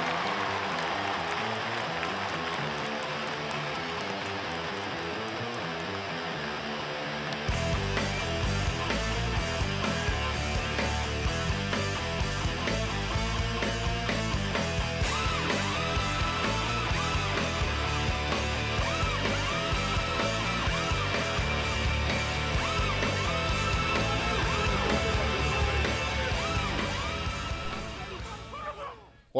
Bye.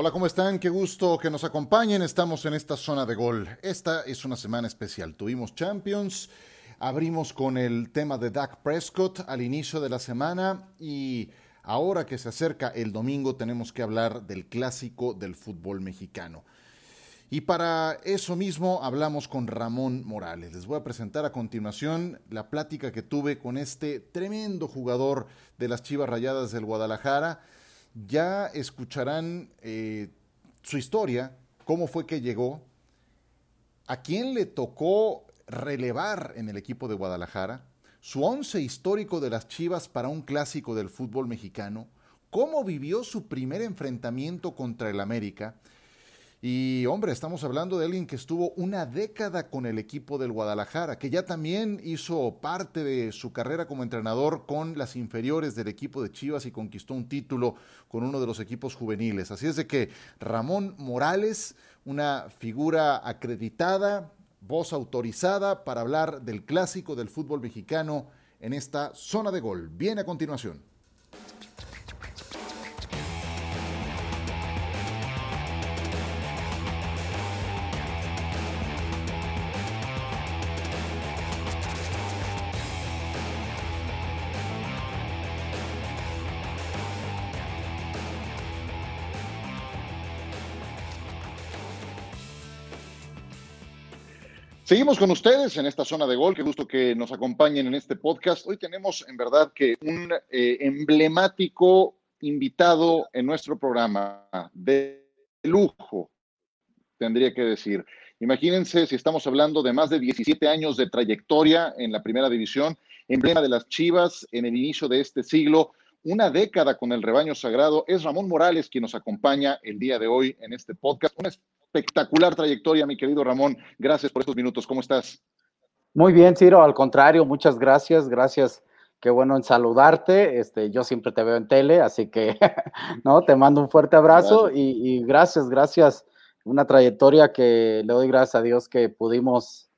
Hola, ¿cómo están? Qué gusto que nos acompañen. Estamos en esta zona de gol. Esta es una semana especial. Tuvimos Champions, abrimos con el tema de Dak Prescott al inicio de la semana y ahora que se acerca el domingo tenemos que hablar del clásico del fútbol mexicano. Y para eso mismo hablamos con Ramón Morales. Les voy a presentar a continuación la plática que tuve con este tremendo jugador de las Chivas Rayadas del Guadalajara ya escucharán eh, su historia, cómo fue que llegó, a quién le tocó relevar en el equipo de Guadalajara, su once histórico de las Chivas para un clásico del fútbol mexicano, cómo vivió su primer enfrentamiento contra el América y hombre, estamos hablando de alguien que estuvo una década con el equipo del Guadalajara, que ya también hizo parte de su carrera como entrenador con las inferiores del equipo de Chivas y conquistó un título con uno de los equipos juveniles. Así es de que Ramón Morales, una figura acreditada, voz autorizada para hablar del clásico del fútbol mexicano en esta zona de gol. Viene a continuación. Seguimos con ustedes en esta zona de gol. Qué gusto que nos acompañen en este podcast. Hoy tenemos en verdad que un eh, emblemático invitado en nuestro programa de lujo, tendría que decir. Imagínense si estamos hablando de más de 17 años de trayectoria en la primera división, emblema de las Chivas en el inicio de este siglo, una década con el rebaño sagrado. Es Ramón Morales quien nos acompaña el día de hoy en este podcast espectacular trayectoria, mi querido Ramón. Gracias por estos minutos. ¿Cómo estás? Muy bien, Ciro. Al contrario, muchas gracias. Gracias. Qué bueno en saludarte. Este, yo siempre te veo en tele, así que no, te mando un fuerte abrazo y, gracias, gracias. Una trayectoria que le doy gracias a Dios que pudimos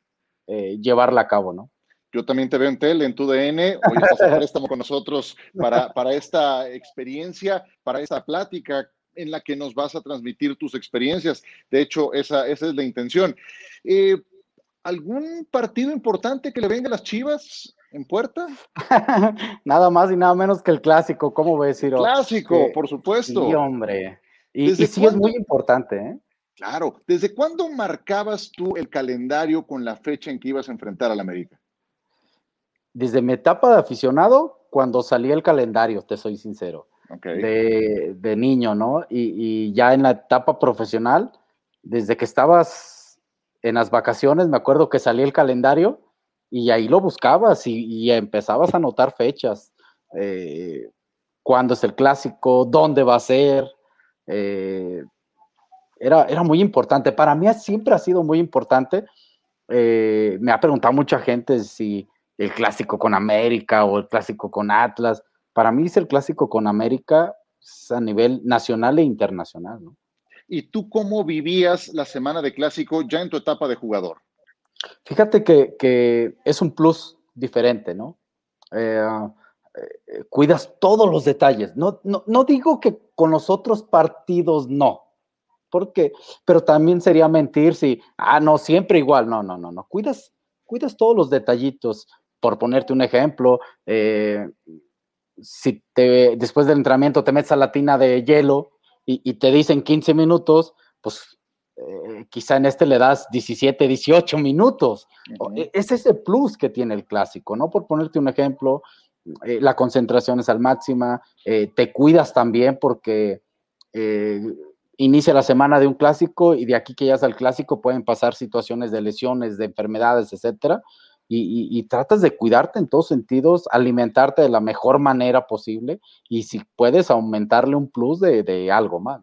eh, llevarla a cabo, ¿no? Yo también te veo en tele, en tu DN. Hoy estás con nosotros para, para esta experiencia, para esta plática en la que nos vas a transmitir tus experiencias. De hecho, esa, esa es la intención. Eh, ¿Algún partido importante que le venga a las Chivas en puerta? nada más y nada menos que el clásico, ¿cómo ves, Ciro? Clásico, eh, por supuesto. Sí, hombre. Y, sí es muy importante, ¿eh? Claro. ¿Desde cuándo marcabas tú el calendario con la fecha en que ibas a enfrentar al América? Desde mi etapa de aficionado, cuando salía el calendario, te soy sincero de, niño, ¿no? Y, ya en la etapa profesional, desde que estabas en las vacaciones, me acuerdo que salía el calendario y ahí lo buscabas y, empezabas a anotar fechas. Eh, cuándo es el clásico, dónde va a ser. Eh, era, era, muy importante. Para mí siempre ha sido muy importante. Eh, me ha preguntado mucha gente si el clásico con América o el clásico con Atlas para mí es el clásico con América a nivel nacional e internacional, ¿no? ¿Y tú cómo vivías la semana de clásico ya en tu etapa de jugador? Fíjate que, es un plus diferente, ¿no? Eh, eh, cuidas todos los detalles. No, no, digo que con los otros partidos no, porque, pero también sería mentir si, ah, no, siempre igual. No, no, no, no. Cuidas, cuidas todos los detallitos. Por ponerte un ejemplo, eh, si te, después del entrenamiento te metes a la tina de hielo y, te dicen 15 minutos, pues eh, quizá en este le das 17, 18 minutos. E, es ese plus que tiene el clásico, ¿no? Por ponerte un ejemplo, eh, la concentración es al máxima, eh, te cuidas también porque inicia la semana de un clásico y de aquí que ya es al clásico pueden pasar situaciones de lesiones, de enfermedades, etcétera y, tratas de cuidarte en todos sentidos, alimentarte de la mejor manera posible y si puedes aumentarle un plus de, algo más.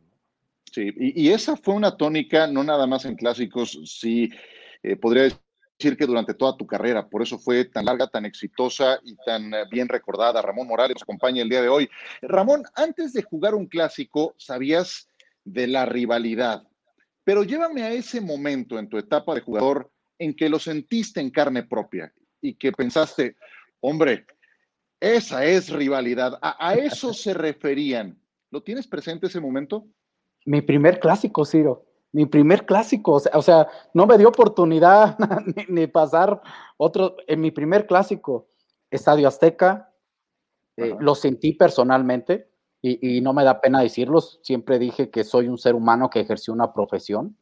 Sí, y, esa fue una tónica, no nada más en clásicos, sí, eh, podría decir que durante toda tu carrera, por eso fue tan larga, tan exitosa y tan eh, bien recordada. Ramón Morales nos acompaña el día de hoy. Ramón, antes de jugar un clásico, sabías de la rivalidad, pero llévame a ese momento en tu etapa de jugador en que lo sentiste en carne propia y que pensaste, hombre, esa es rivalidad, a, a eso se referían. ¿Lo tienes presente ese momento? Mi primer clásico, Ciro. Mi primer clásico. O sea, no me dio oportunidad ni, pasar otro. En mi primer clásico, Estadio Azteca, eh, lo sentí personalmente y, no me da pena decirlo. Siempre dije que soy un ser humano que ejerció una profesión.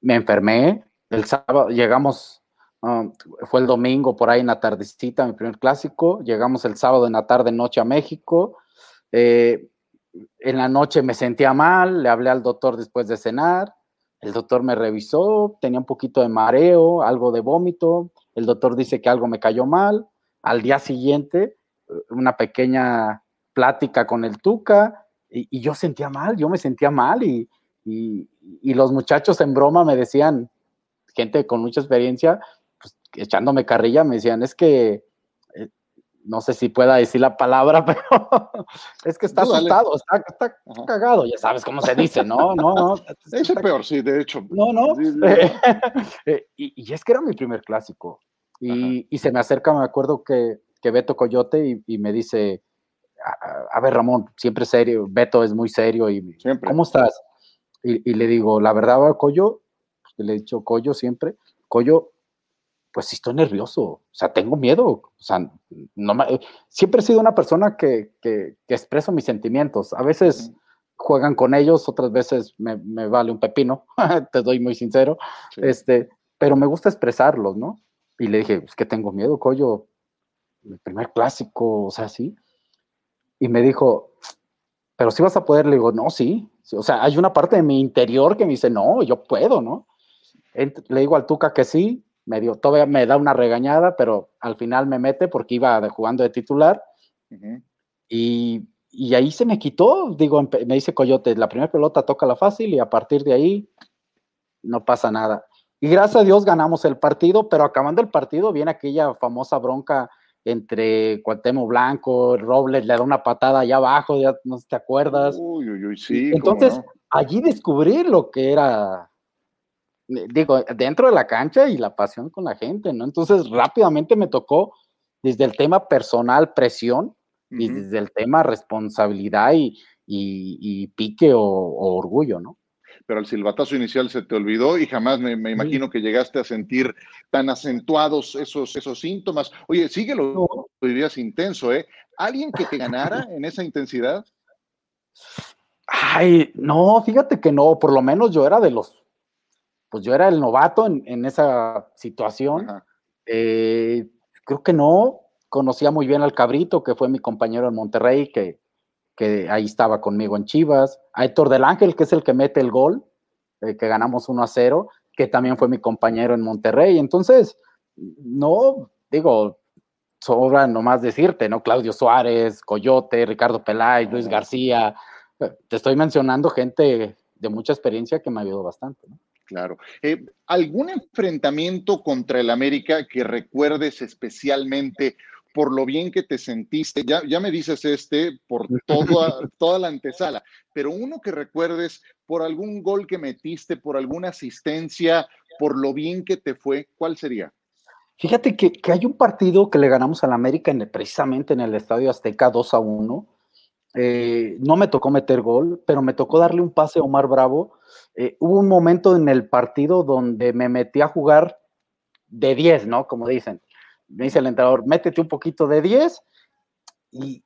Me enfermé. El sábado llegamos, um, fue el domingo por ahí en la tardecita, mi primer clásico. Llegamos el sábado en la tarde, noche a México. Eh, en la noche me sentía mal, le hablé al doctor después de cenar, el doctor me revisó, tenía un poquito de mareo, algo de vómito, el doctor dice que algo me cayó mal, al día siguiente una pequeña plática con el Tuca y, yo sentía mal, yo me sentía mal y, y, los muchachos en broma me decían, gente con mucha experiencia, pues, echándome carrilla, me decían, es que no sé si pueda decir la palabra, pero es que está asustado, está, cagado, ya sabes cómo se dice, ¿no? No, no. Es peor, sí, de hecho. No, no. Eh, y, es que era mi primer clásico. Y, se me acerca, me acuerdo que, que Beto Coyote y, me dice, a, ver Ramón, siempre serio, Beto es muy serio y ¿cómo estás? Y, le digo, la verdad, Coyo, le he dicho Coyo siempre, Coyo, pues sí estoy nervioso, o sea, tengo miedo, o sea, no siempre he sido una persona que, que, expreso mis sentimientos, a veces juegan con ellos, otras veces me, me vale un pepino, te doy muy sincero, este, pero me gusta expresarlos, ¿no? Y le dije, es que tengo miedo, Coyo, mi primer clásico, o sea, sí. Y me dijo, pero si vas a poder, le digo, no, sí. O sea, hay una parte de mi interior que me dice, no, yo puedo, ¿no? Le digo al Tuca que sí, me dio, todavía me da una regañada, pero al final me mete porque iba jugando de titular. y, y, ahí se me quitó, digo, me dice Coyote, la primera pelota toca la fácil y a partir de ahí no pasa nada. Y gracias a Dios ganamos el partido, pero acabando el partido viene aquella famosa bronca entre Cuauhtémoc Blanco, Robles le da una patada allá abajo, ya no te acuerdas. Uy, uy, uy, sí. Entonces, allí descubrí lo que era digo, dentro de la cancha y la pasión con la gente, ¿no? Entonces rápidamente me tocó desde el tema personal, presión, y desde el tema responsabilidad y, pique o, orgullo, ¿no? Pero el silbatazo inicial se te olvidó y jamás me, imagino que llegaste a sentir tan acentuados esos, esos síntomas. Oye, síguelo, no. dirías intenso, ¿eh? ¿Alguien que te ganara en esa intensidad? Ay, no, fíjate que no, por lo menos yo era de los pues yo era el novato en, esa situación. Eh, creo que no, conocía muy bien al Cabrito, que fue mi compañero en Monterrey, que, que ahí estaba conmigo en Chivas, a Héctor del Ángel, que es el que mete el gol, eh, que ganamos 1 a 0, que también fue mi compañero en Monterrey. Entonces, no, digo, sobra nomás decirte, ¿no? Claudio Suárez, Coyote, Ricardo Peláez, Luis García. Te estoy mencionando gente de mucha experiencia que me ayudó bastante, ¿no? Claro. Eh, ¿Algún enfrentamiento contra el América que recuerdes especialmente por lo bien que te sentiste? Ya, ya me dices este por toda, toda la antesala, pero uno que recuerdes por algún gol que metiste, por alguna asistencia, por lo bien que te fue, ¿cuál sería? Fíjate que, hay un partido que le ganamos al América en precisamente en el Estadio Azteca 2 a 1 eh, no me tocó meter gol, pero me tocó darle un pase a Omar Bravo. Eh, hubo un momento en el partido donde me metí a jugar de 10, ¿no? Como dicen. Me dice el entrenador, métete un poquito de 10 y,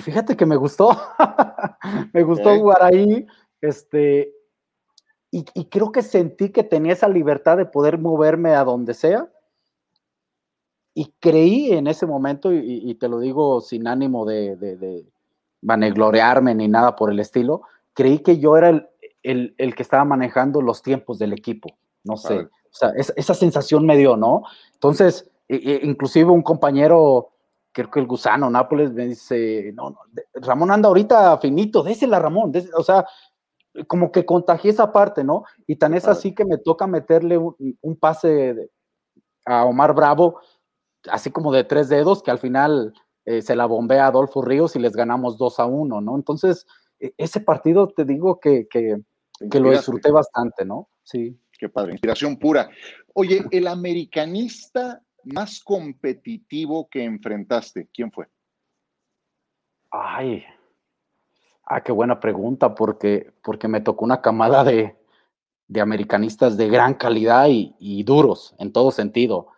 fíjate que me gustó. me gustó jugar ahí. Este, y, y creo que sentí que tenía esa libertad de poder moverme a donde sea y creí en ese momento, y, te lo digo sin ánimo de, de, vaneglorearme ni nada por el estilo, creí que yo era el, que estaba manejando los tiempos del equipo. No sé, o sea, esa sensación me dio, ¿no? Entonces, inclusive un compañero creo que el gusano Nápoles me dice, no, Ramón anda ahorita finito, désela Ramón, o sea, como que contagié esa parte, ¿no? Y tan es así que me toca meterle un, pase a Omar Bravo, así como de tres dedos, que al final eh, se la bombea a Adolfo Ríos y les ganamos 2 a 1, ¿no? Entonces, e, ese partido te digo que, que, que lo disfruté bastante, ¿no? Sí. Qué padre, inspiración pura. Oye, el americanista más competitivo que enfrentaste, ¿quién fue? Ay, ah, qué buena pregunta, porque, porque me tocó una camada de, americanistas de gran calidad y, duros en todo sentido.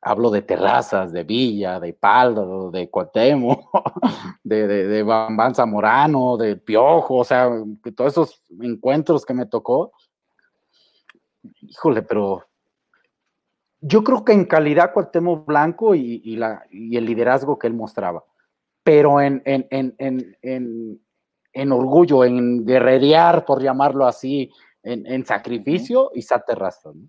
Hablo de Terrazas, de Villa, de Paldo, de Cuauhtémoc, de, de, de Bambán Zamorano, de Piojo, o sea, todos esos encuentros que me tocó. Híjole, pero yo creo que en calidad Cuauhtémoc Blanco y, la, y el liderazgo que él mostraba, pero en, en, orgullo, en guerrerear, por llamarlo así, en, sacrificio, Isaac Terrazas. ¿no?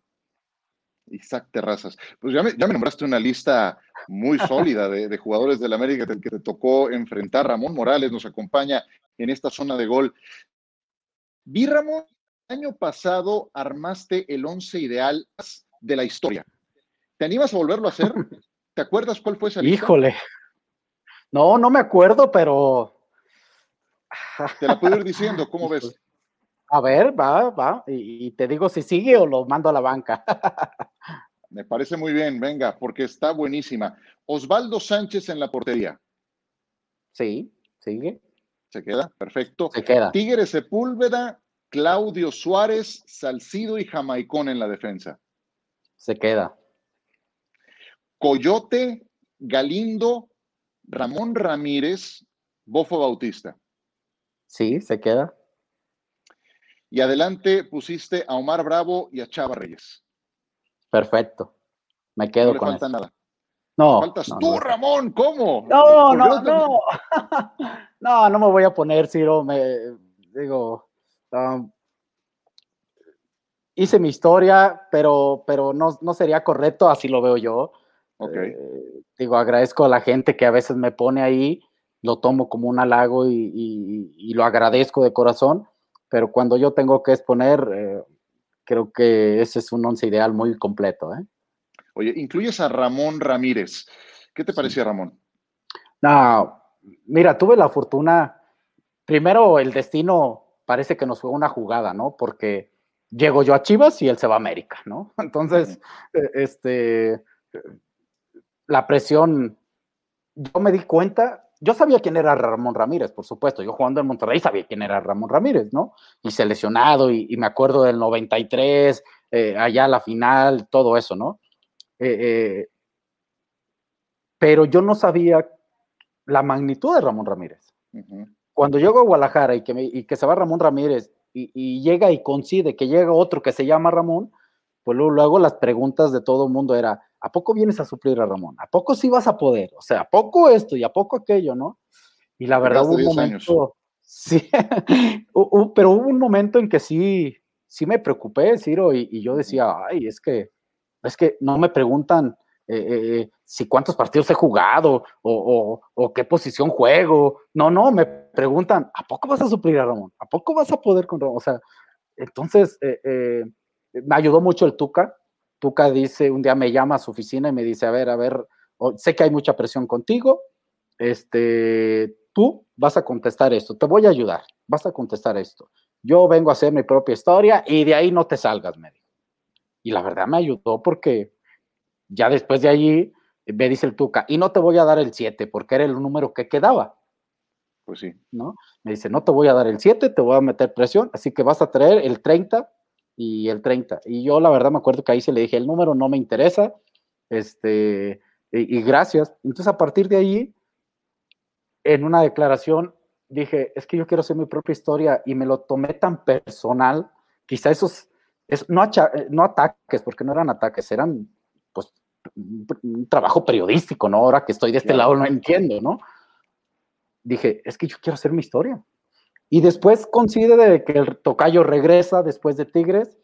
Isaac Terrazas. Pues ya me, ya me, nombraste una lista muy sólida de, jugadores del América que te tocó enfrentar. Ramón Morales nos acompaña en esta zona de gol. Vi, Ramón, el año pasado armaste el once ideal de la historia. ¿Te animas a volverlo a hacer? ¿Te acuerdas cuál fue esa lista? Híjole. No, no me acuerdo, pero. Te la puedo ir diciendo, ¿cómo ves? A ver, va, va. Y, te digo si sigue o lo mando a la banca. Me parece muy bien, venga, porque está buenísima. Osvaldo Sánchez en la portería. Sí, sigue. Se queda, perfecto. Se queda. Tigres Sepúlveda, Claudio Suárez, Salcido y Jamaicón en la defensa. Se queda. Coyote, Galindo, Ramón Ramírez, Bofo Bautista. Sí, se queda. Y adelante pusiste a Omar Bravo y a Chava Reyes. Perfecto. Me quedo no con falta nada. No. Faltas tú, Ramón, ¿cómo? No, no, no. no, no me voy a poner, Ciro. Me digo. Um, hice mi historia, pero, pero no, no sería correcto, así lo veo yo. Eh, digo, agradezco a la gente que a veces me pone ahí, lo tomo como un halago y, lo agradezco de corazón, pero cuando yo tengo que exponer, eh, creo que ese es un once ideal muy completo. ¿eh? Oye, incluyes a Ramón Ramírez. ¿Qué te parecía, Ramón? No, mira, tuve la fortuna, primero el destino parece que nos fue una jugada, ¿no? Porque llego yo a Chivas y él se va a América, ¿no? Entonces, este, la presión, yo me di cuenta, yo sabía quién era Ramón Ramírez, por supuesto, yo jugando en Monterrey sabía quién era Ramón Ramírez, ¿no? Y seleccionado, y, me acuerdo del 93, eh, allá la final, todo eso, ¿no? Eh, eh, pero yo no sabía la magnitud de Ramón Ramírez. Cuando llego a Guadalajara y que, y que se va Ramón Ramírez y, y, llega y coincide que llega otro que se llama Ramón, pues luego, las preguntas de todo el mundo era, ¿a poco vienes a suplir a Ramón? ¿A poco sí vas a poder? O sea, ¿a poco esto y a poco aquello, no? Y la verdad hubo un momento, sí, pero hubo un momento en que sí, sí me preocupé, Ciro, y, yo decía, ay, es que, es que no me preguntan eh, eh, eh, si cuántos partidos he jugado o, o, qué posición juego. No, no, me preguntan, ¿a poco vas a suplir a Ramón? ¿A poco vas a poder con Ramón? O sea, entonces, me ayudó mucho el Tuca. Tuca dice, un día me llama a su oficina y me dice, a ver, a ver, sé que hay mucha presión contigo, este, tú vas a contestar esto, te voy a ayudar, vas a contestar esto. Yo vengo a hacer mi propia historia y de ahí no te salgas, me dijo. Y la verdad me ayudó porque ya después de allí me dice el Tuca, y no te voy a dar el 7 porque era el número que quedaba. Pues sí. ¿No? Me dice, no te voy a dar el 7, te voy a meter presión, así que vas a traer el 30 y el 30. Y yo la verdad me acuerdo que ahí se le dije, el número no me interesa, este, y, gracias. Entonces a partir de ahí, en una declaración, dije, es que yo quiero hacer mi propia historia y me lo tomé tan personal, quizá esos, es, no, no ataques, porque no eran ataques, eran pues un trabajo periodístico, ¿no? Ahora que estoy de este lado no entiendo, ¿no? Dije, es que yo quiero hacer mi historia. Y después coincide que el tocayo regresa después de Tigres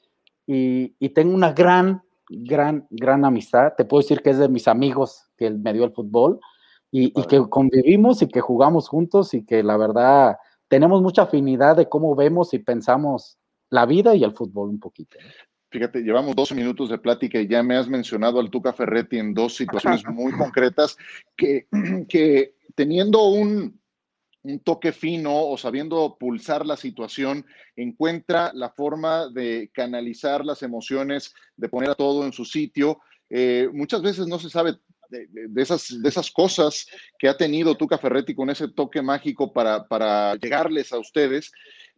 y, tengo una gran, gran, gran amistad. Te puedo decir que es de mis amigos que me dio el fútbol. y, que convivimos y que jugamos juntos y que la verdad tenemos mucha afinidad de cómo vemos y pensamos la vida y el fútbol un poquito. Fíjate, llevamos 12 minutos de plática y ya me has mencionado al Tuca Ferretti en dos situaciones muy concretas que, que teniendo un, un toque fino o sabiendo pulsar la situación, encuentra la forma de canalizar las emociones, de poner a todo en su sitio. Eh, muchas veces no se sabe de, esas, de esas cosas que ha tenido Tuca Ferretti con ese toque mágico para, para llegarles a ustedes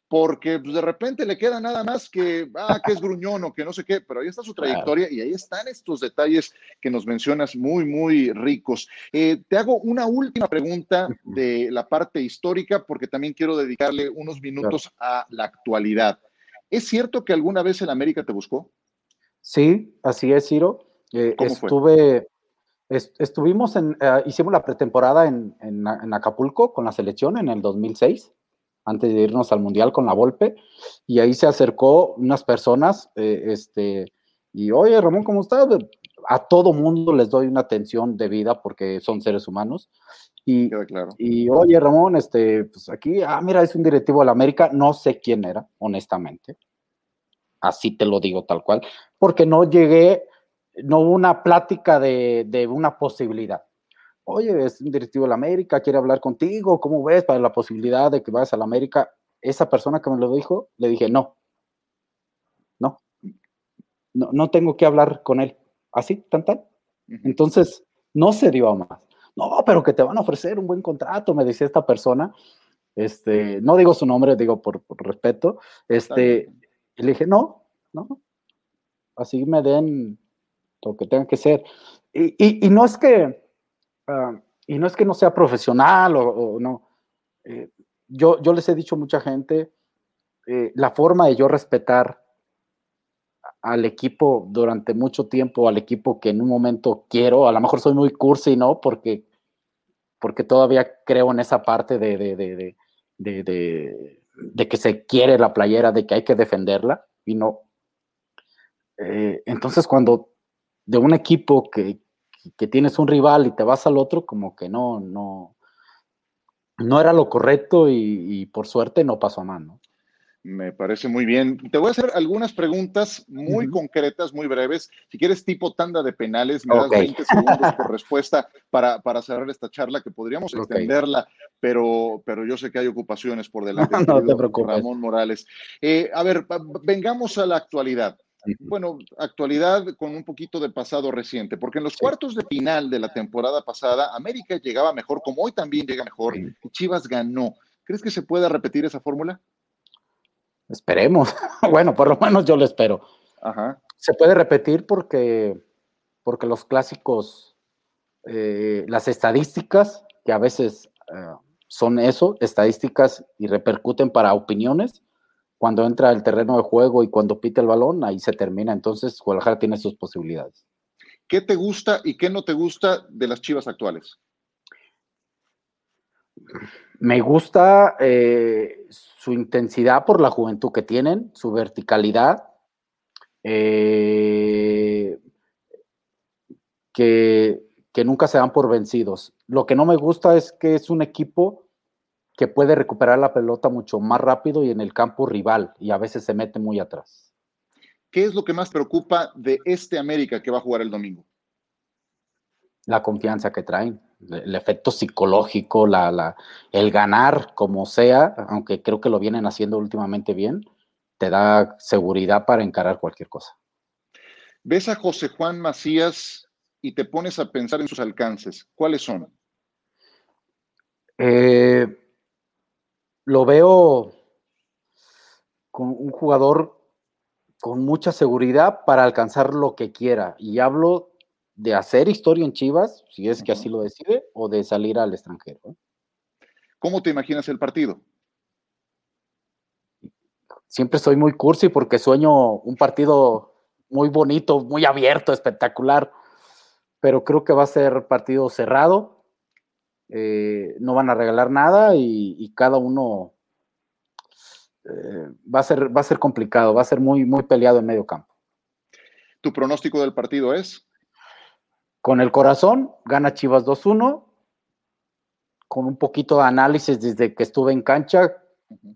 porque pues, de repente le queda nada más que, ah, que es gruñón o que no sé qué, pero ahí está su trayectoria y ahí están estos detalles que nos mencionas muy, muy ricos. Eh, te hago una última pregunta de la parte histórica, porque también quiero dedicarle unos minutos a la actualidad. ¿Es cierto que alguna vez el América te buscó? Sí, así es, Ciro. Eh, estuve, estuvimos en, eh, hicimos la pretemporada en, en Acapulco con la selección en el 2006 antes de irnos al Mundial con la Volpe, y ahí se acercó unas personas, eh, este, y oye, Ramón, ¿cómo estás? A todo mundo les doy una atención debida porque son seres humanos. Y, claro. y oye, Ramón, este, pues aquí, ah, mira, es un directivo de la América, no sé quién era, honestamente. Así te lo digo tal cual, porque no llegué, no hubo una plática de, de una posibilidad oye, es un directivo de la América, quiere hablar contigo, ¿cómo ves para la posibilidad de que vayas a la América? Esa persona que me lo dijo, le dije, no, no, no, no tengo que hablar con él. Así, tan, tan. Entonces, no se dio a más. No, pero que te van a ofrecer un buen contrato, me decía esta persona. Este, no digo su nombre, digo por, respeto. Este, y le dije, no, no, así me den lo que tenga que ser. y, y no es que, Ah, y no es que no sea profesional o, no. Eh, yo, yo les he dicho a mucha gente, eh, la forma de yo respetar al equipo durante mucho tiempo, al equipo que en un momento quiero, a lo mejor soy muy cursi, ¿no? Porque, porque todavía creo en esa parte de, de, de, de que se quiere la playera, de que hay que defenderla, y no. Eh, entonces, cuando de un equipo que, que tienes un rival y te vas al otro, como que no, no, no era lo correcto y, por suerte no pasó a mano. Me parece muy bien. Te voy a hacer algunas preguntas muy concretas, muy breves. Si quieres, tipo tanda de penales, me das 20 segundos por respuesta para, para, cerrar esta charla, que podríamos extenderla, pero, pero yo sé que hay ocupaciones por delante. no te preocupes. Ramón Morales. Eh, a ver, vengamos a la actualidad bueno, actualidad con un poquito de pasado reciente, porque en los cuartos de final de la temporada pasada, América llegaba mejor, como hoy también llega mejor, y Chivas ganó. ¿Crees que se pueda repetir esa fórmula? Esperemos. bueno, por lo menos yo lo espero. Se puede repetir porque, porque los clásicos, eh, las estadísticas, que a veces eh, son eso, estadísticas y repercuten para opiniones, cuando entra el terreno de juego y cuando pita el balón, ahí se termina. Entonces, Guadalajara tiene sus posibilidades. ¿Qué te gusta y qué no te gusta de las Chivas actuales? Me gusta eh, su intensidad por la juventud que tienen, su verticalidad, eh, que, que nunca se dan por vencidos. Lo que no me gusta es que es un equipo que puede recuperar la pelota mucho más rápido y en el campo rival, y a veces se mete muy atrás. ¿Qué es lo que más preocupa de este América que va a jugar el domingo? La confianza que traen, el efecto psicológico, la, el ganar como sea, aunque creo que lo vienen haciendo últimamente bien, te da seguridad para encarar cualquier cosa. Ves a José Juan Macías y te pones a pensar en sus alcances. ¿Cuáles son? Eh, lo veo con un jugador con mucha seguridad para alcanzar lo que quiera. Y hablo de hacer historia en Chivas, si es que así lo decide, o de salir al extranjero. ¿eh? ¿Cómo te imaginas el partido? Siempre soy muy cursi porque sueño un partido muy bonito, muy abierto, espectacular, pero creo que va a ser partido cerrado, eh, no van a regalar nada y, cada uno eh, va, a ser, va a ser complicado, va a ser muy, muy peleado en medio campo. ¿Tu pronóstico del partido es? Con el corazón, gana Chivas 2-1 con un poquito de análisis desde que estuve en cancha,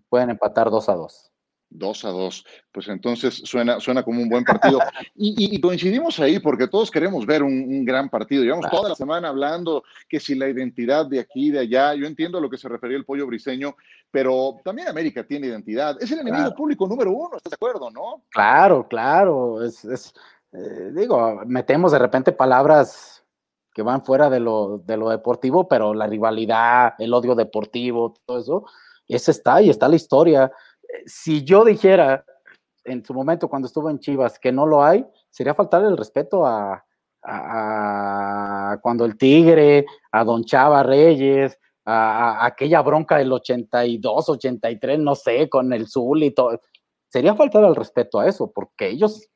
pueden empatar 2 a 2. 2 a 2. Pues entonces suena, suena como un buen partido. Y, coincidimos ahí porque todos queremos ver un, gran partido. Llevamos toda la semana hablando que si la identidad de aquí, de allá, yo entiendo a lo que se refería el pollo briseño, pero también América tiene identidad. Es el enemigo público número uno, ¿estás de acuerdo, no? Claro, claro. Es, es eh, digo, metemos de repente palabras que van fuera de lo, de lo deportivo, pero la rivalidad, el odio deportivo, todo eso, ese está y está la historia si yo dijera en su momento cuando estuvo en Chivas que no lo hay, sería faltarle el respeto a, cuando el Tigre, a Don Chava Reyes, a, aquella bronca del 82, 83, no sé, con el Zul y todo. Sería faltar el respeto a eso, porque ellos,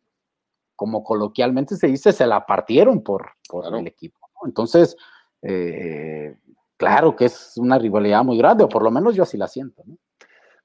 como coloquialmente se dice, se la partieron por, el equipo. Entonces, eh, claro que es una rivalidad muy grande, o por lo menos yo así la siento. ¿no?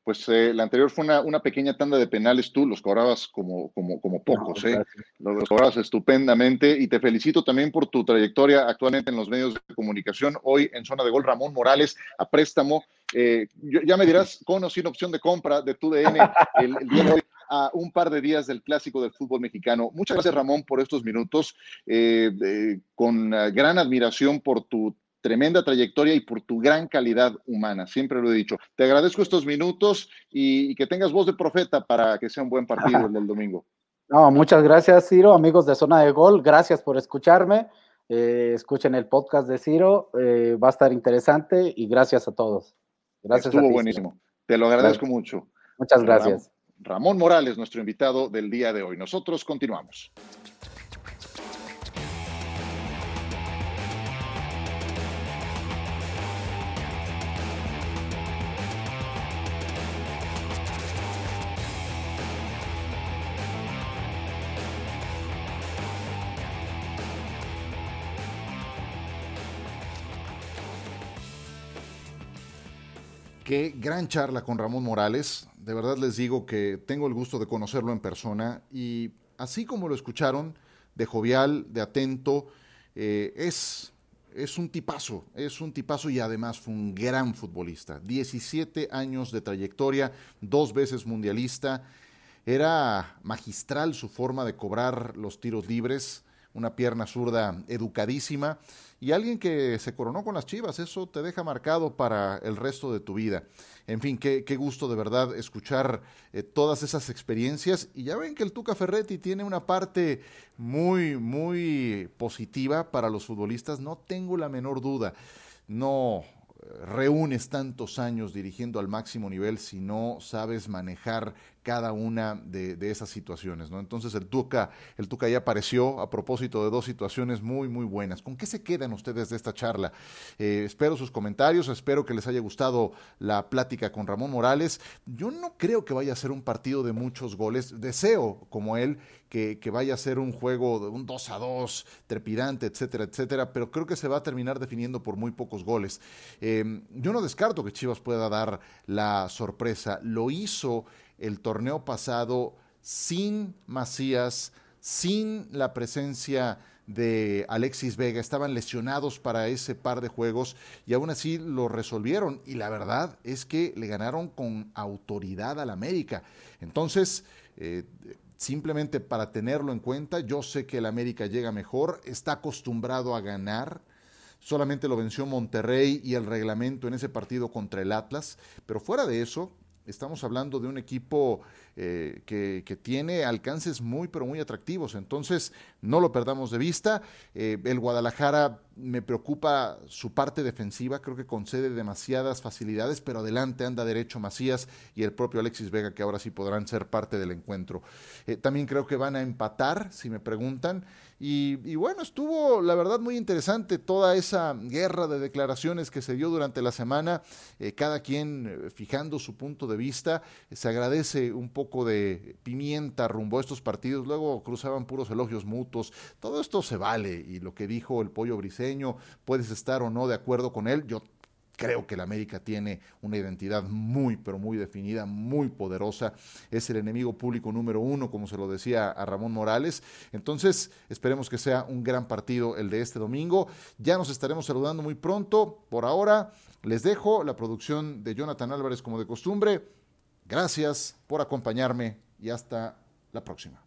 Pues eh, la anterior fue una, pequeña tanda de penales, tú los cobrabas como, como, como pocos, ¿eh? Los, cobrabas estupendamente y te felicito también por tu trayectoria actualmente en los medios de comunicación. Hoy en zona de gol, Ramón Morales a préstamo. Eh, ya me dirás con o sin opción de compra de tu DN el, el, día de hoy a un par de días del clásico del fútbol mexicano. Muchas gracias Ramón por estos minutos, eh, con gran admiración por tu tremenda trayectoria y por tu gran calidad humana. Siempre lo he dicho. Te agradezco estos minutos y, que tengas voz de profeta para que sea un buen partido el del domingo. No, muchas gracias, Ciro. Amigos de Zona de Gol, gracias por escucharme. Eh, escuchen el podcast de Ciro, eh, va a estar interesante y gracias a todos. Gracias. Estuvo buenísimo. Te lo agradezco mucho. Muchas gracias. Ramón Morales, nuestro invitado del día de hoy. Nosotros continuamos. Qué gran charla con Ramón Morales. De verdad les digo que tengo el gusto de conocerlo en persona y así como lo escucharon, de jovial, de atento, eh, es, es un tipazo, es un tipazo y además fue un gran futbolista. 17 años de trayectoria, dos veces mundialista. Era magistral su forma de cobrar los tiros libres, una pierna zurda educadísima y alguien que se coronó con las Chivas, eso te deja marcado para el resto de tu vida. En fin, qué, qué gusto de verdad escuchar eh, todas esas experiencias. Y ya ven que el Tuca Ferretti tiene una parte muy, muy positiva para los futbolistas, no tengo la menor duda. No, reúnes tantos años dirigiendo al máximo nivel si no sabes manejar cada una de, esas situaciones, ¿no? Entonces el Tuca, el Tuca ya apareció a propósito de dos situaciones muy, muy buenas. ¿Con qué se quedan ustedes de esta charla? Eh, espero sus comentarios, espero que les haya gustado la plática con Ramón Morales. Yo no creo que vaya a ser un partido de muchos goles. Deseo, como él, que, vaya a ser un juego de un 2 a 2, trepidante, etcétera, etcétera, pero creo que se va a terminar definiendo por muy pocos goles. Eh, yo no descarto que Chivas pueda dar la sorpresa. Lo hizo el torneo pasado sin Macías, sin la presencia de Alexis Vega, estaban lesionados para ese par de juegos y aún así lo resolvieron y la verdad es que le ganaron con autoridad al América. Entonces, eh, simplemente para tenerlo en cuenta, yo sé que el América llega mejor, está acostumbrado a ganar, solamente lo venció Monterrey y el reglamento en ese partido contra el Atlas, pero fuera de eso, Estamos hablando de un equipo eh, que, tiene alcances muy, pero muy atractivos. Entonces, no lo perdamos de vista. Eh, el Guadalajara me preocupa su parte defensiva. Creo que concede demasiadas facilidades, pero adelante anda derecho Macías y el propio Alexis Vega, que ahora sí podrán ser parte del encuentro. Eh, también creo que van a empatar, si me preguntan. Y, bueno, estuvo la verdad muy interesante toda esa guerra de declaraciones que se dio durante la semana, eh, cada quien eh, fijando su punto de vista. Se agradece un poco de pimienta rumbo a estos partidos, luego cruzaban puros elogios mutuos. Todo esto se vale y lo que dijo el pollo briseño, puedes estar o no de acuerdo con él. Yo Creo que el América tiene una identidad muy, pero muy definida, muy poderosa. Es el enemigo público número uno, como se lo decía a Ramón Morales. Entonces, esperemos que sea un gran partido el de este domingo. Ya nos estaremos saludando muy pronto. Por ahora, les dejo la producción de Jonathan Álvarez como de costumbre. Gracias por acompañarme y hasta la próxima.